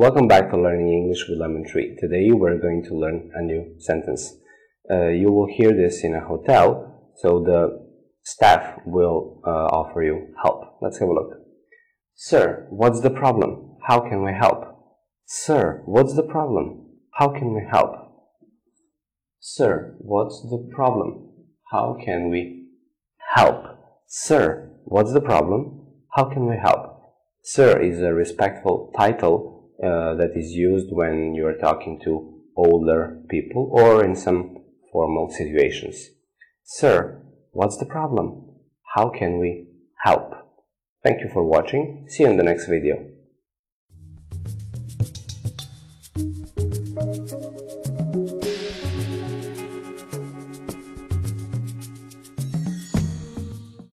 Welcome back to Learning English with Lemon Tree. Today we're going to learn a new sentence. Uh, you will hear this in a hotel, so the staff will uh, offer you help. Let's have a look. Sir, what's the problem? How can we help? Sir, what's the problem? How can we help? Sir, what's the problem? How can we help? Sir, what's the problem? How can we help? Sir is a respectful title uh, that is used when you are talking to older people or in some formal situations. Sir, what's the problem? How can we help? Thank you for watching. See you in the next video.